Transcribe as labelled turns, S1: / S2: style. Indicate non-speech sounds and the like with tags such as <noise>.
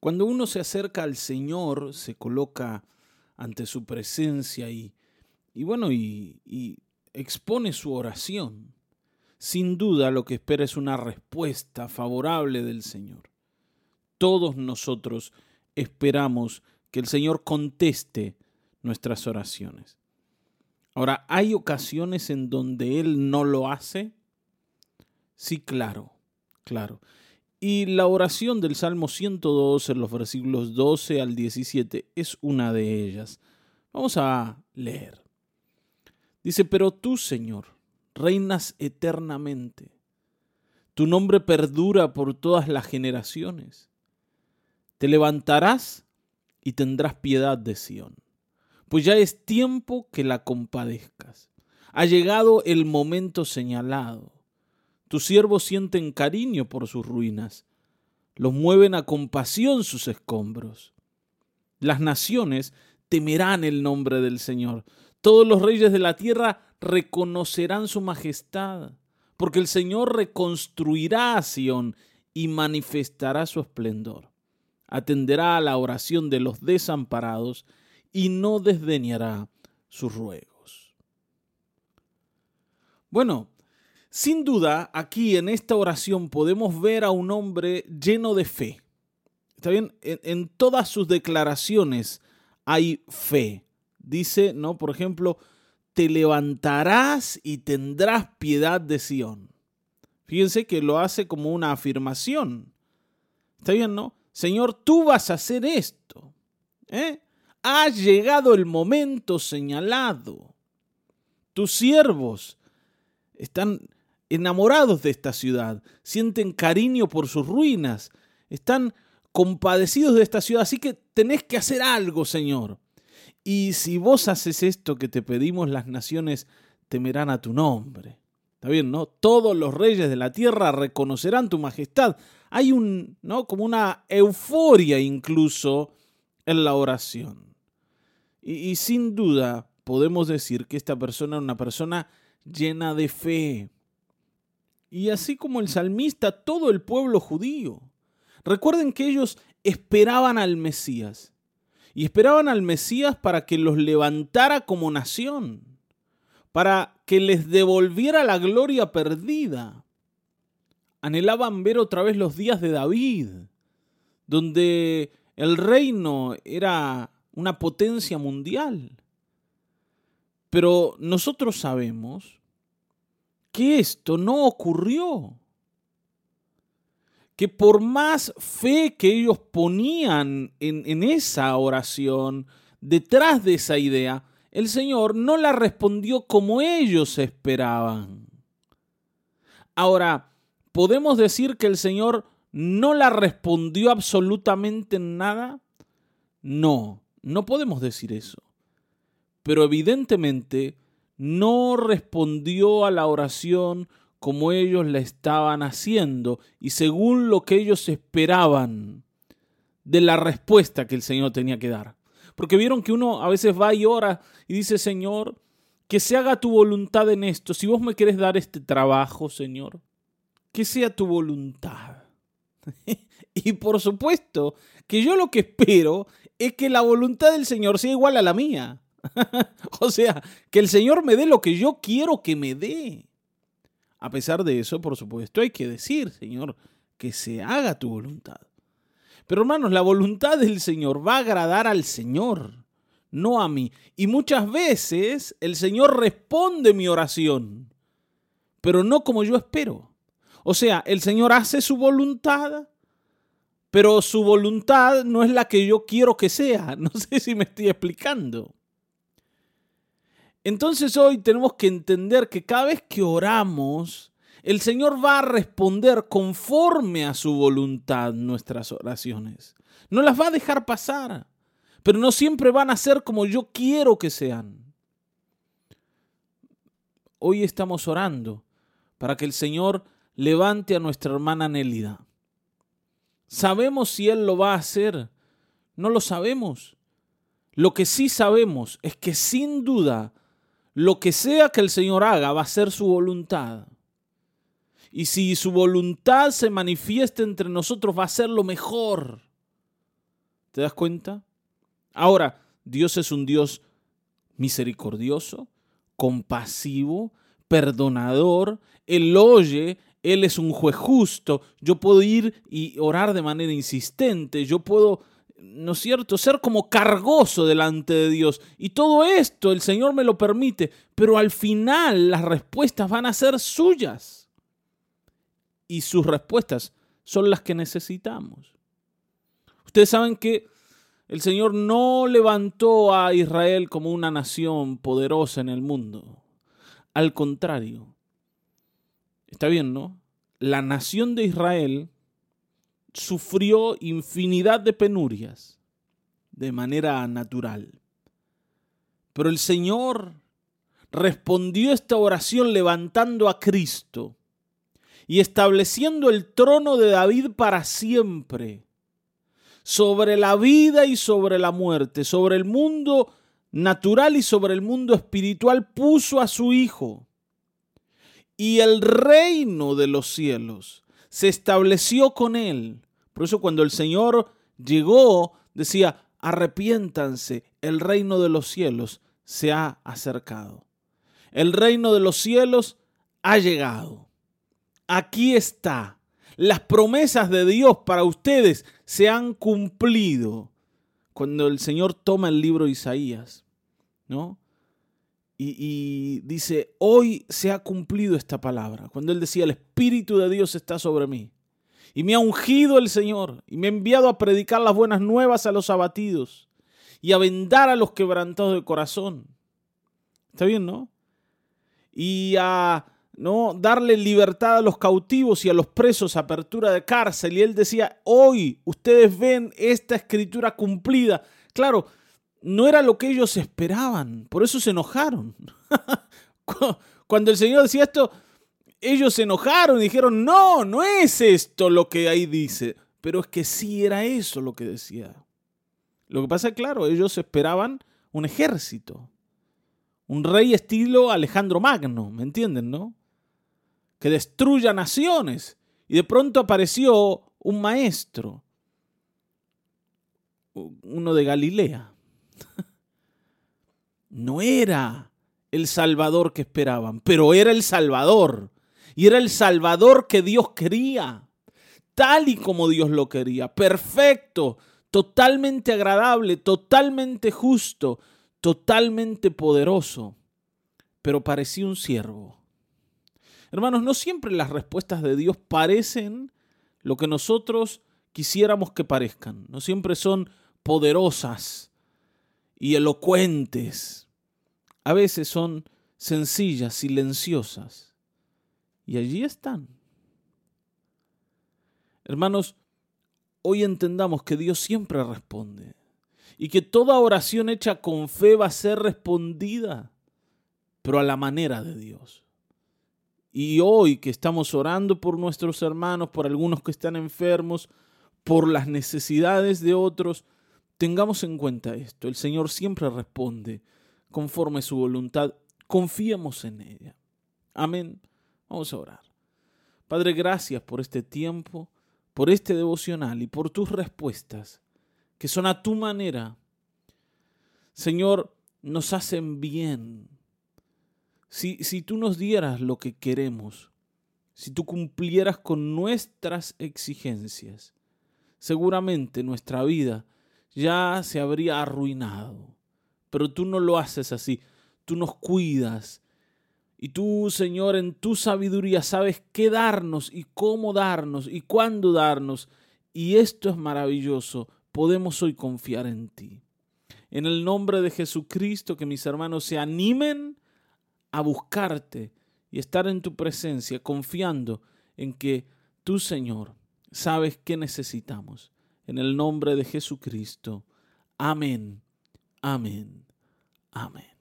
S1: Cuando uno se acerca al Señor, se coloca ante su presencia y, bueno, y expone su oración. Sin duda lo que espera es una respuesta favorable del Señor. Todos nosotros esperamos que el Señor conteste nuestras oraciones. Ahora, ¿hay ocasiones en donde Él no lo hace? Sí, claro, claro. Y la oración del Salmo 102 en los versículos 12 al 17 es una de ellas. Vamos a leer. Dice, pero tú, Señor, reinas eternamente. Tu nombre perdura por todas las generaciones. Te levantarás y tendrás piedad de Sión, pues ya es tiempo que la compadezcas. Ha llegado el momento señalado. Tus siervos sienten cariño por sus ruinas, los mueven a compasión sus escombros. Las naciones temerán el nombre del Señor. Todos los reyes de la tierra reconocerán su majestad, porque el Señor reconstruirá a Sión y manifestará su esplendor. Atenderá a la oración de los desamparados y no desdeñará sus ruegos. Bueno, sin duda, aquí en esta oración podemos ver a un hombre lleno de fe. ¿Está bien? En, todas sus declaraciones hay fe. Dice, ¿no? Por ejemplo, te levantarás y tendrás piedad de Sión. Fíjense que lo hace como una afirmación. ¿Está bien, no? Señor, tú vas a hacer esto. ¿eh? Ha llegado el momento señalado. Tus siervos están enamorados de esta ciudad, sienten cariño por sus ruinas, están compadecidos de esta ciudad, así que tenés que hacer algo, Señor. Y si vos haces esto que te pedimos, las naciones temerán a tu nombre. Está bien, ¿no? Todos los reyes de la tierra reconocerán tu majestad. Hay un, ¿no? Como una euforia incluso en la oración. Y, y sin duda podemos decir que esta persona es una persona llena de fe y así como el salmista, todo el pueblo judío. Recuerden que ellos esperaban al Mesías y esperaban al Mesías para que los levantara como nación, para que les devolviera la gloria perdida. Anhelaban ver otra vez los días de David, donde el reino era una potencia mundial. Pero nosotros sabemos que esto no ocurrió. Que por más fe que ellos ponían en, en esa oración, detrás de esa idea, el Señor no la respondió como ellos esperaban. Ahora, ¿podemos decir que el Señor no la respondió absolutamente en nada? No, no podemos decir eso. Pero evidentemente no respondió a la oración como ellos la estaban haciendo y según lo que ellos esperaban de la respuesta que el Señor tenía que dar. Porque vieron que uno a veces va y ora y dice, Señor, que se haga tu voluntad en esto. Si vos me querés dar este trabajo, Señor, que sea tu voluntad. <laughs> y por supuesto que yo lo que espero es que la voluntad del Señor sea igual a la mía. <laughs> o sea, que el Señor me dé lo que yo quiero que me dé. A pesar de eso, por supuesto, hay que decir, Señor, que se haga tu voluntad. Pero hermanos, la voluntad del Señor va a agradar al Señor, no a mí. Y muchas veces el Señor responde mi oración, pero no como yo espero. O sea, el Señor hace su voluntad, pero su voluntad no es la que yo quiero que sea. <laughs> No sé si me estoy explicando. Entonces hoy tenemos que entender que cada vez que oramos, el Señor va a responder conforme a su voluntad nuestras oraciones. No las va a dejar pasar, pero no siempre van a ser como yo quiero que sean. Hoy estamos orando para que el Señor levante a nuestra hermana Nélida. ¿Sabemos si Él lo va a hacer? No lo sabemos. Lo que sí sabemos es que sin duda lo que sea que el Señor haga va a ser su voluntad. Y si su voluntad se manifiesta entre nosotros, va a ser lo mejor. ¿Te das cuenta? Ahora, Dios es un Dios misericordioso, compasivo, perdonador, Él oye, Él es un juez justo, yo puedo ir y orar de manera insistente, yo puedo, ¿no es cierto?, ser como cargoso delante de Dios. Y todo esto el Señor me lo permite, pero al final las respuestas van a ser suyas. Y sus respuestas son las que necesitamos. Ustedes saben que el Señor no levantó a Israel como una nación poderosa en el mundo. Al contrario. Está bien, ¿no? La nación de Israel sufrió infinidad de penurias de manera natural. Pero el Señor respondió esta oración levantando a Cristo y estableciendo el trono de David para siempre sobre la vida y sobre la muerte, sobre el mundo natural y sobre el mundo espiritual, puso a su Hijo. Y el reino de los cielos se estableció con él. Por eso cuando el Señor llegó, decía, arrepiéntanse, el reino de los cielos se ha acercado. El reino de los cielos ha llegado. Aquí está las promesas de Dios para ustedes se han cumplido. Cuando el Señor toma el libro de Isaías, ¿no? Y, y, dice, hoy se ha cumplido esta palabra. Cuando él decía, el Espíritu de Dios está sobre mí. Y me ha ungido el Señor y me ha enviado a predicar las buenas nuevas a los abatidos y a vendar a los quebrantados de corazón. Está bien, ¿no? Y a ¿no? darle libertad a los cautivos y a los presos, apertura de cárcel. Y él decía, hoy ustedes ven esta escritura cumplida. Claro, no era lo que ellos esperaban, por eso se enojaron. <laughs> Cuando el Señor decía esto, ellos se enojaron y dijeron, no, no es esto lo que ahí dice. Pero es que sí era eso lo que decía. Lo que pasa es, claro, ellos esperaban un ejército, un rey estilo Alejandro Magno, ¿me entienden, no? que destruya naciones. Y de pronto apareció un maestro, uno de Galilea. <laughs> No era el Salvador que esperaban, pero era el Salvador. Y era el Salvador que Dios quería, tal y como Dios lo quería, perfecto, totalmente agradable, totalmente justo, totalmente poderoso. Pero parecía un siervo Hermanos, no siempre las respuestas de Dios parecen lo que nosotros quisiéramos que parezcan. No siempre son poderosas y elocuentes. A veces son sencillas, silenciosas. Y allí están. Hermanos, hoy entendamos que Dios siempre responde y que toda oración hecha con fe va a ser respondida, pero a la manera de Dios. Y hoy que estamos orando por nuestros hermanos, por algunos que están enfermos, por las necesidades de otros, tengamos en cuenta esto. El Señor siempre responde conforme a su voluntad. Confiemos en ella. Amén. Vamos a orar. Padre, gracias por este tiempo, por este devocional y por tus respuestas, que son a tu manera. Señor, nos hacen bien si, tú nos dieras lo que queremos, si tú cumplieras con nuestras exigencias, seguramente nuestra vida ya se habría arruinado. Pero tú no lo haces así, tú nos cuidas. Y tú, Señor, en tu sabiduría sabes qué darnos y cómo darnos y cuándo darnos. Y esto es maravilloso. Podemos hoy confiar en ti. En el nombre de Jesucristo, que mis hermanos se animen a buscarte y estar en tu presencia confiando en que tú, Señor, sabes qué necesitamos. En el nombre de Jesucristo. Amén. Amén. Amén.